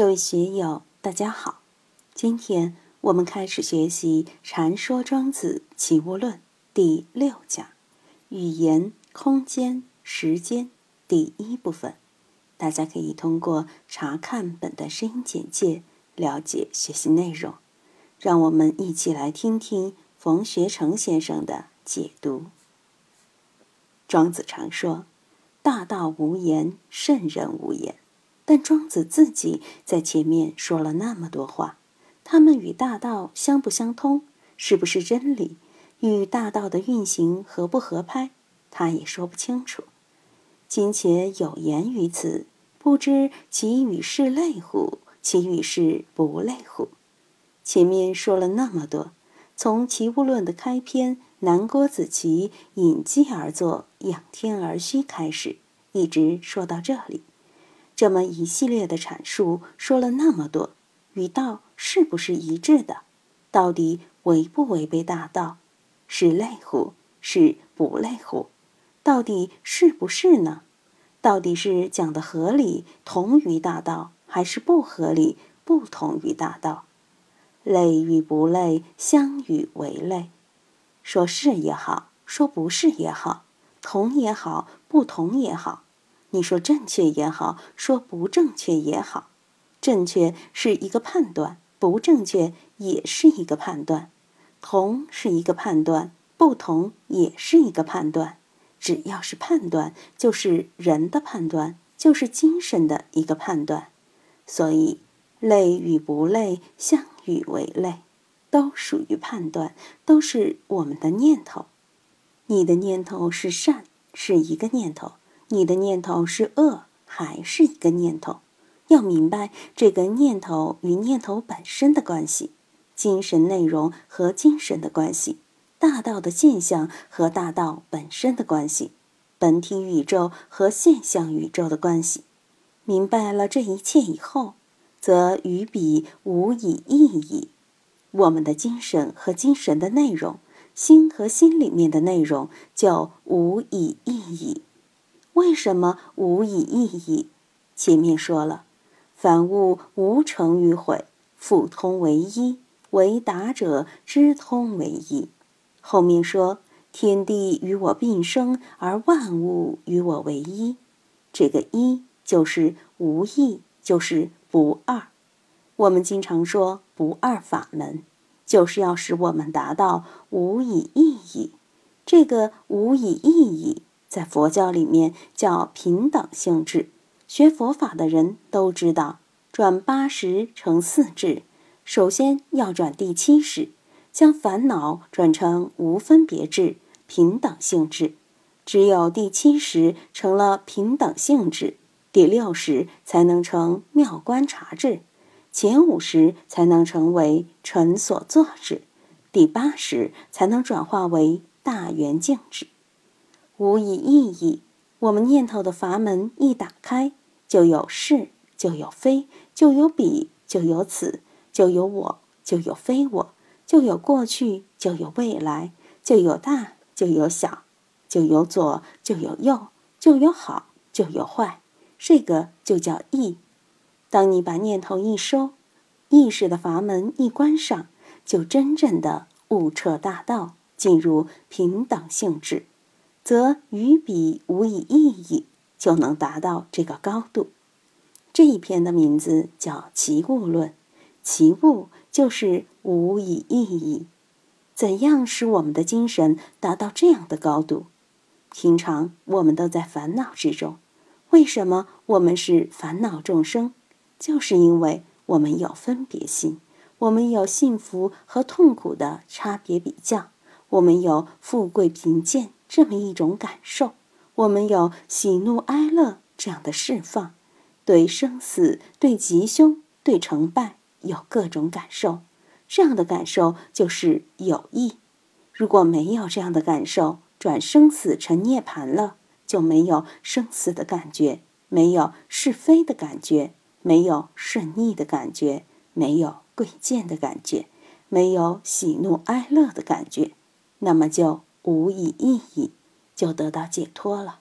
各位学友，大家好。今天我们开始学习《禅说庄子齐物论》第六讲“语言、空间、时间”第一部分。大家可以通过查看本的声音简介了解学习内容。让我们一起来听听冯学成先生的解读。庄子常说：“大道无言，圣人无言。”但庄子自己在前面说了那么多话，他们与大道相不相通，是不是真理，与大道的运行合不合拍，他也说不清楚。今且有言于此，不知其与是类乎？其与是不类乎？前面说了那么多，从《齐物论》的开篇“南郭子綦隐迹而坐，仰天而虚”开始，一直说到这里。这么一系列的阐述说了那么多，与道是不是一致的？到底违不违背大道？是类乎？是不类乎？到底是不是呢？到底是讲的合理，同于大道，还是不合理，不同于大道？类与不类，相与为类。说是也好，说不是也好，同也好，不同也好。你说正确也好，说不正确也好，正确是一个判断，不正确也是一个判断，同是一个判断，不同也是一个判断。只要是判断，就是人的判断，就是精神的一个判断。所以，类与不类，相与为类，都属于判断，都是我们的念头。你的念头是善，是一个念头。你的念头是恶，还是一个念头？要明白这个念头与念头本身的关系，精神内容和精神的关系，大道的现象和大道本身的关系，本体宇宙和现象宇宙的关系。明白了这一切以后，则与彼无以异矣。我们的精神和精神的内容，心和心里面的内容，就无以异矣。为什么无以异矣？前面说了，凡物无成与毁，复通为一，为达者知通为一。后面说，天地与我并生，而万物与我为一。这个一就是无异，就是不二。我们经常说不二法门，就是要使我们达到无以异矣。这个无以异矣。在佛教里面叫平等性质，学佛法的人都知道，转八十成四智，首先要转第七识，将烦恼转成无分别智、平等性质。只有第七识成了平等性质，第六识才能成妙观察智，前五识才能成为纯所作智，第八识才能转化为大圆净智。无以意义。我们念头的阀门一打开，就有是，就有非，就有彼，就有此，就有我，就有非我，就有过去，就有未来，就有大，就有小，就有左，就有右，就有好，就有坏。这个就叫意。当你把念头一收，意识的阀门一关上，就真正的悟彻大道，进入平等性质。则与彼无以异矣，就能达到这个高度。这一篇的名字叫《齐物论》，齐物就是无以异矣。怎样使我们的精神达到这样的高度？平常我们都在烦恼之中，为什么我们是烦恼众生？就是因为我们有分别心，我们有幸福和痛苦的差别比较，我们有富贵贫贱。这么一种感受，我们有喜怒哀乐这样的释放，对生死、对吉凶、对成败有各种感受，这样的感受就是有意。如果没有这样的感受，转生死成涅槃了，就没有生死的感觉，没有是非的感觉，没有顺逆的感觉，没有贵贱的感觉，没有喜怒哀乐的感觉，那么就。无以意义，就得到解脱了。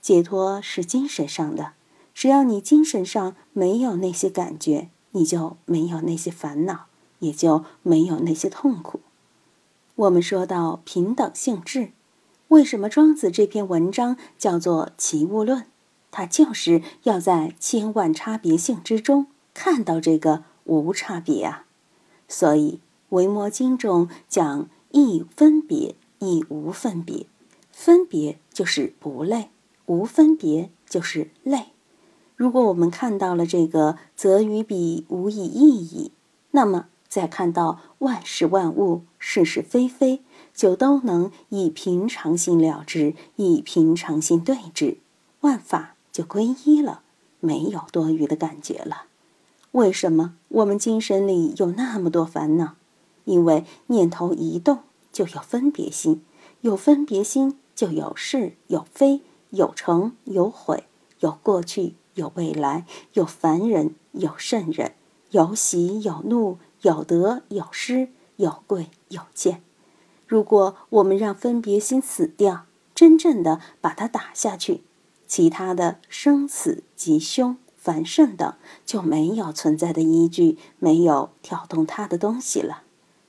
解脱是精神上的，只要你精神上没有那些感觉，你就没有那些烦恼，也就没有那些痛苦。我们说到平等性质，为什么庄子这篇文章叫做《齐物论》？他就是要在千万差别性之中看到这个无差别啊。所以《维摩经》中讲亦分别，亦无分别。分别就是不累，无分别就是累。如果我们看到了这个，则与彼无以异矣。那么，再看到万事万物、是是非非，就都能以平常心了之，以平常心对之，万法就归一了，没有多余的感觉了。为什么我们精神里有那么多烦恼？因为念头一动，就有分别心，有分别心。就有是有非，有成有毁，有过去有未来，有凡人有圣人，有喜有怒，有得有失，有贵有贱。如果我们让分别心死掉，真正的把它打下去，其他的生死吉凶繁盛等就没有存在的依据，没有挑动它的东西了。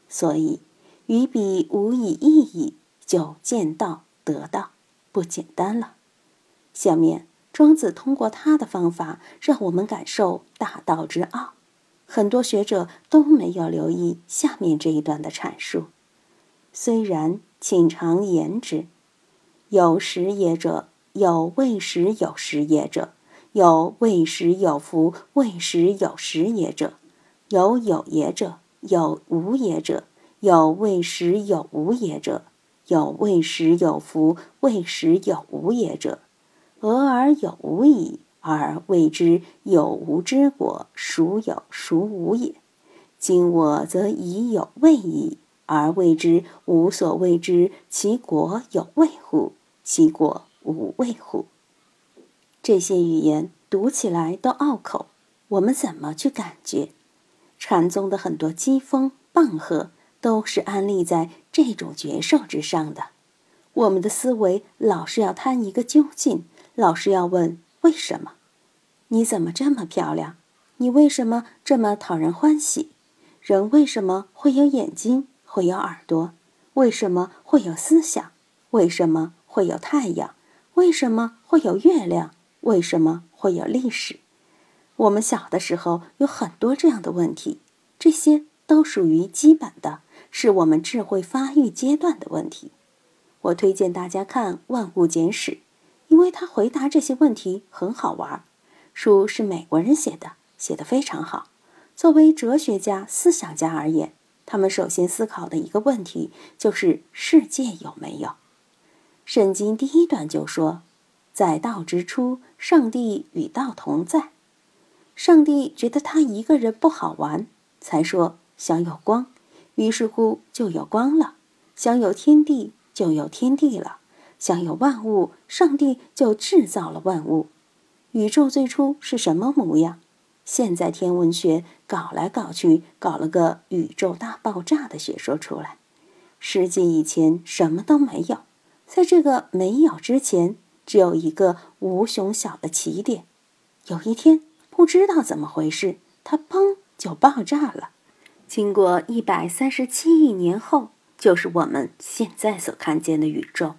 所以，于彼无以异矣，就见道。得到不简单了。下面，庄子通过他的方法，让我们感受大道之奥。很多学者都没有留意下面这一段的阐述。虽然，请常言之：有时也者，有未时有时也者；有未时有福，未时有时也者；有有也者，有无也者；有未时有无也者。有未时有福，未时有无也者，俄而有无矣，而谓之有无之果，孰有孰无也？今我则已有未矣，而谓之无所谓之，其果有未乎？其果无未乎？这些语言读起来都拗口，我们怎么去感觉？禅宗的很多机锋棒喝。都是安立在这种觉受之上的。我们的思维老是要贪一个究竟，老是要问为什么？你怎么这么漂亮？你为什么这么讨人欢喜？人为什么会有眼睛，会有耳朵？为什么会有思想？为什么会有太阳？为什么会有月亮？为什么会有历史？我们小的时候有很多这样的问题，这些都属于基本的。是我们智慧发育阶段的问题。我推荐大家看《万物简史》，因为他回答这些问题很好玩。书是美国人写的，写得非常好。作为哲学家、思想家而言，他们首先思考的一个问题就是世界有没有。圣经第一段就说：“在道之初，上帝与道同在。”上帝觉得他一个人不好玩，才说想有光。于是乎，就有光了；想有天地，就有天地了；想有万物，上帝就制造了万物。宇宙最初是什么模样？现在天文学搞来搞去，搞了个宇宙大爆炸的学说出来。世纪以前什么都没有，在这个没有之前，只有一个无穷小的起点。有一天，不知道怎么回事，它砰就爆炸了。经过一百三十七亿年后，就是我们现在所看见的宇宙。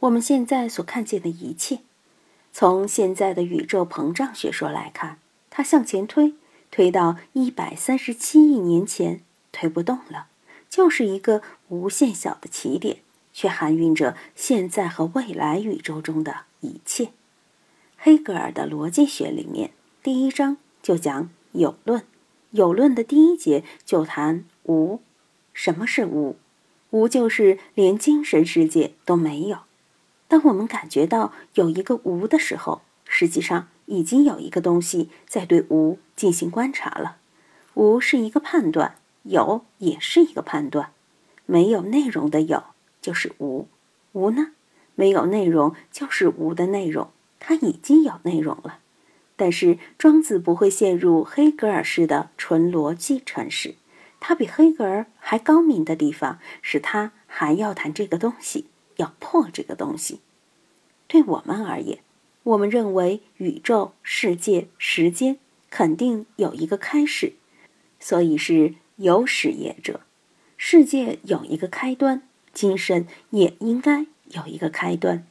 我们现在所看见的一切，从现在的宇宙膨胀学说来看，它向前推，推到一百三十七亿年前，推不动了，就是一个无限小的起点，却含蕴着现在和未来宇宙中的一切。黑格尔的逻辑学里面，第一章就讲有论。有论的第一节就谈无，什么是无？无就是连精神世界都没有。当我们感觉到有一个无的时候，实际上已经有一个东西在对无进行观察了。无是一个判断，有也是一个判断。没有内容的有就是无，无呢？没有内容就是无的内容，它已经有内容了。但是庄子不会陷入黑格尔式的纯逻辑阐释，他比黑格尔还高明的地方是他还要谈这个东西，要破这个东西。对我们而言，我们认为宇宙、世界、时间肯定有一个开始，所以是有始也者。世界有一个开端，精神也应该有一个开端。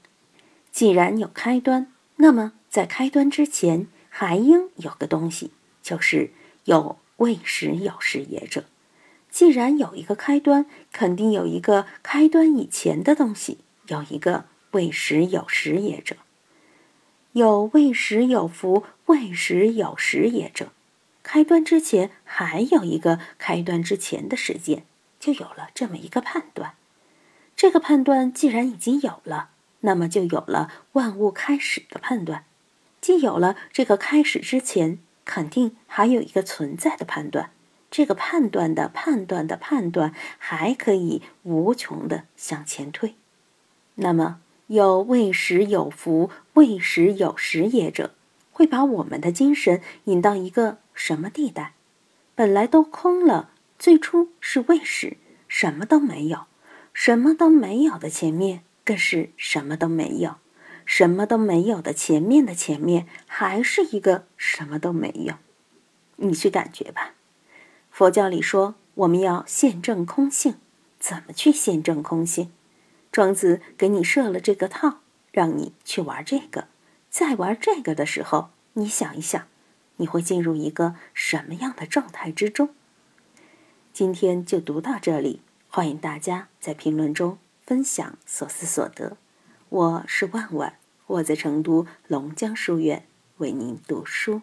既然有开端，那么在开端之前还应有个东西，就是有未始有始也者。既然有一个开端，肯定有一个开端以前的东西，有一个未始有始也者。有未始有福，未始有始也者。开端之前还有一个开端之前的时间，就有了这么一个判断。这个判断既然已经有了，那么就有了万物开始的判断。既有了这个开始之前，肯定还有一个存在的判断。这个判断的判断的判断还可以无穷的向前推。那么。有未始有福，未始有始也者，会把我们的精神引到一个什么地带？本来都空了，最初是未始，什么都没有，什么都没有的前面更是什么都没有，什么都没有的前面的前面还是一个什么都没有。你去感觉吧。佛教里说，我们要现证空性，怎么去现证空性？庄子给你设了这个套，让你去玩这个。在玩这个的时候，你想一想，你会进入一个什么样的状态之中？今天就读到这里，欢迎大家在评论中分享所思所得。我是万万，我在成都龙江书院为您读书。